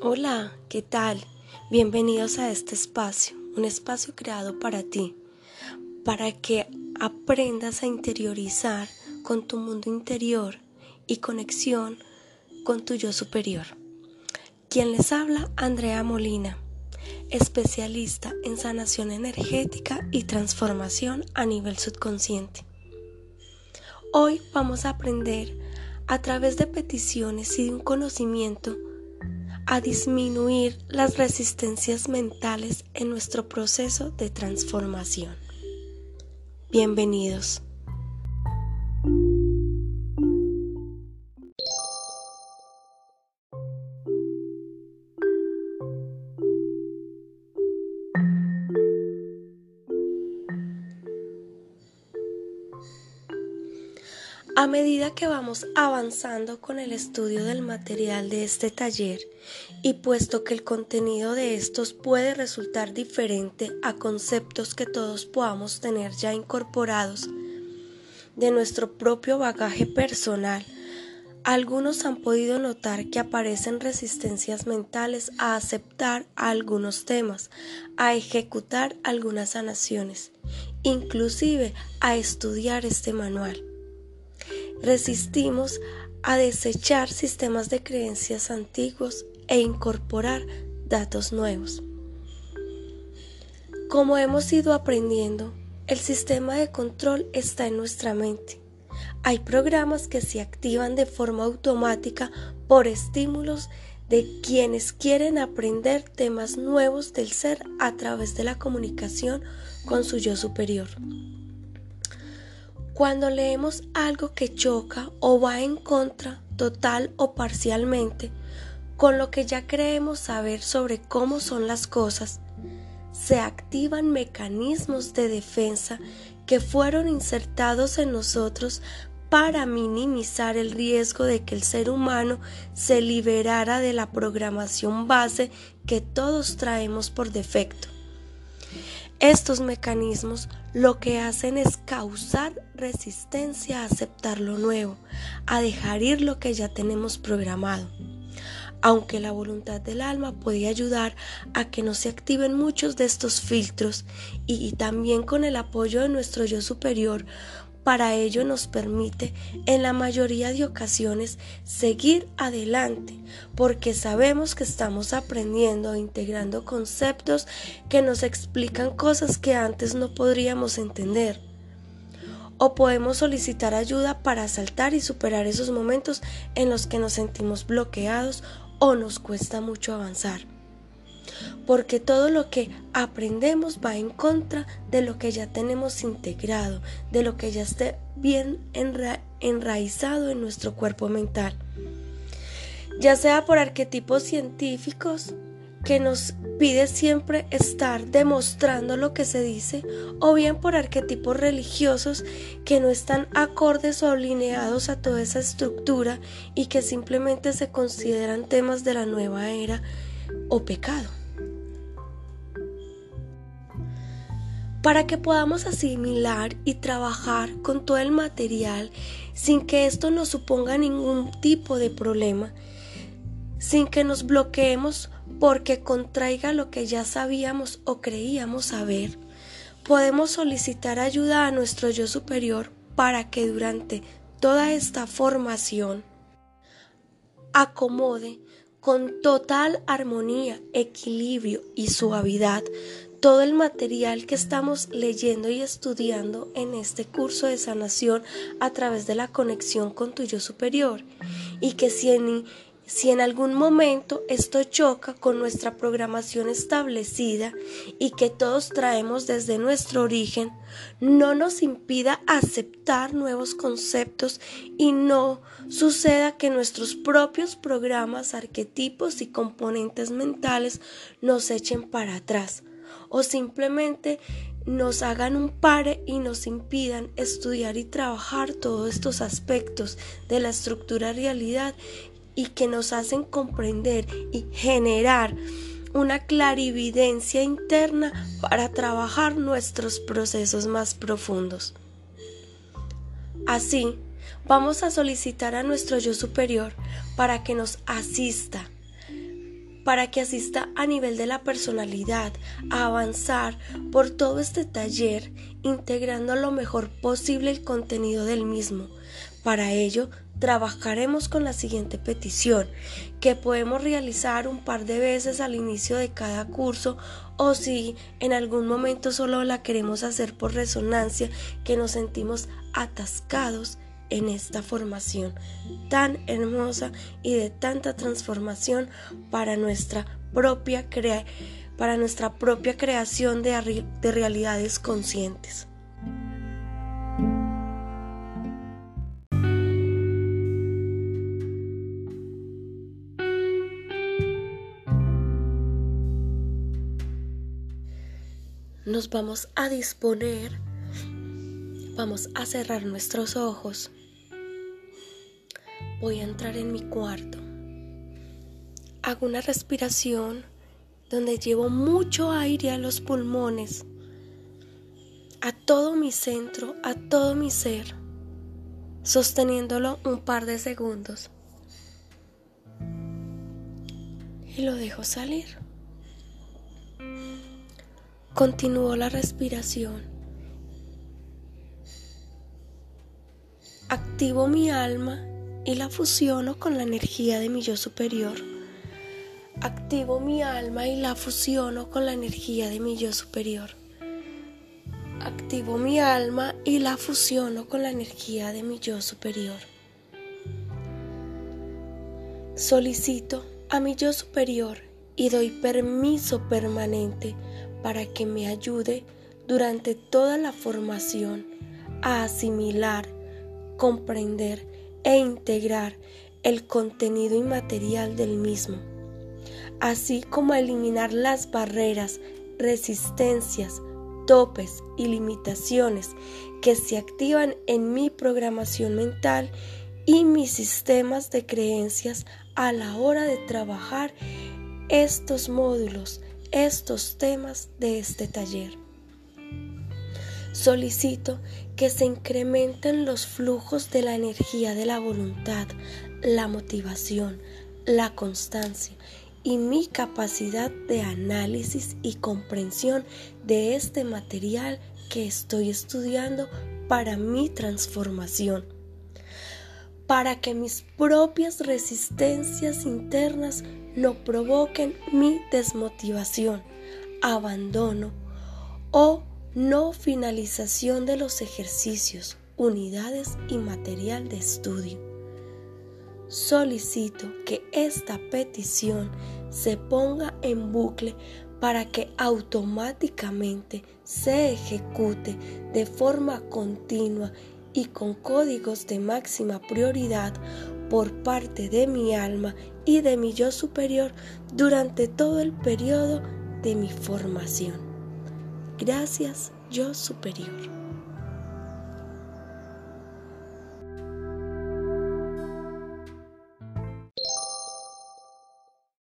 Hola, ¿qué tal? Bienvenidos a este espacio, un espacio creado para ti, para que aprendas a interiorizar con tu mundo interior y conexión con tu yo superior. Quien les habla, Andrea Molina, especialista en sanación energética y transformación a nivel subconsciente. Hoy vamos a aprender a través de peticiones y de un conocimiento a disminuir las resistencias mentales en nuestro proceso de transformación. Bienvenidos. A medida que vamos avanzando con el estudio del material de este taller y puesto que el contenido de estos puede resultar diferente a conceptos que todos podamos tener ya incorporados de nuestro propio bagaje personal, algunos han podido notar que aparecen resistencias mentales a aceptar algunos temas, a ejecutar algunas sanaciones, inclusive a estudiar este manual resistimos a desechar sistemas de creencias antiguos e incorporar datos nuevos. Como hemos ido aprendiendo, el sistema de control está en nuestra mente. Hay programas que se activan de forma automática por estímulos de quienes quieren aprender temas nuevos del ser a través de la comunicación con su yo superior. Cuando leemos algo que choca o va en contra, total o parcialmente, con lo que ya creemos saber sobre cómo son las cosas, se activan mecanismos de defensa que fueron insertados en nosotros para minimizar el riesgo de que el ser humano se liberara de la programación base que todos traemos por defecto. Estos mecanismos lo que hacen es causar resistencia a aceptar lo nuevo, a dejar ir lo que ya tenemos programado. Aunque la voluntad del alma puede ayudar a que no se activen muchos de estos filtros y, también con el apoyo de nuestro yo superior para ello nos permite en la mayoría de ocasiones seguir adelante porque sabemos que estamos aprendiendo e integrando conceptos que nos explican cosas que antes no podríamos entender. O podemos solicitar ayuda para saltar y superar esos momentos en los que nos sentimos bloqueados o nos cuesta mucho avanzar porque todo lo que aprendemos va en contra de lo que ya tenemos integrado, de lo que ya esté bien enraizado en nuestro cuerpo mental. Ya sea por arquetipos científicos, que nos pide siempre estar demostrando lo que se dice, o bien por arquetipos religiosos que no están acordes o alineados a toda esa estructura y que simplemente se consideran temas de la nueva era o pecado. Para que podamos asimilar y trabajar con todo el material sin que esto nos suponga ningún tipo de problema, sin que nos bloqueemos porque contraiga lo que ya sabíamos o creíamos saber. Podemos solicitar ayuda a nuestro yo superior para que durante toda esta formación acomode con total armonía, equilibrio y suavidad todo el material que estamos leyendo y estudiando en este curso de sanación a través de la conexión con tu yo superior. Y que si en, si en algún momento esto choca con nuestra programación establecida y que todos traemos desde nuestro origen, no nos impida aceptar nuevos conceptos y no suceda que nuestros propios programas, arquetipos y componentes mentales nos echen para atras o simplemente nos hagan un pare y nos impidan estudiar y trabajar todos estos aspectos de la estructura realidad y que nos hacen comprender y generar una clarividencia interna para trabajar nuestros procesos más profundos. Así, vamos a solicitar a nuestro yo superior para que nos asista para que asista a nivel de la personalidad a avanzar por todo este taller integrando lo mejor posible el contenido del mismo. Para ello, trabajaremos con la siguiente petición, que podemos realizar un par de veces al inicio de cada curso o si en algún momento solo la queremos hacer por resonancia, que nos sentimos atascados en esta formación tan hermosa y de tanta transformación para nuestra propia, para nuestra propia creación de, de realidades conscientes. nos vamos a disponer, vamos a cerrar nuestros ojos. Voy a entrar en mi cuarto. Hago una respiración donde llevo mucho aire a los pulmones, a todo mi centro, a todo mi ser, sosteniéndolo un par de segundos. Y lo dejo salir. Continúo la respiración. Activo mi alma y la fusiono con la energía de mi yo superior. Activo mi alma y la fusiono con la energía de mi yo superior. Activo mi alma y la fusiono con la energía de mi yo superior. Solicito a mi yo superior y doy permiso permanente para que me ayude durante toda la formación a asimilar, comprender e integrar el contenido inmaterial del mismo, así como eliminar las barreras, resistencias, topes y limitaciones que se activan en mi programación mental y mis sistemas de creencias a la hora de trabajar estos módulos estos temas de este taller. Solicito que se incrementen los flujos de la energía de la voluntad, la motivación, la constancia y mi capacidad de análisis y comprensión de este material que estoy estudiando para mi transformación. Para que mis propias resistencias internas no provoquen mi desmotivación, abandono o no finalización de los ejercicios, unidades y material de estudio. Solicito que esta petición se ponga en bucle para que automáticamente se ejecute de forma continua y con códigos de máxima prioridad por parte de mi alma y de mi yo superior durante todo el periodo de mi formación. Gracias, yo superior.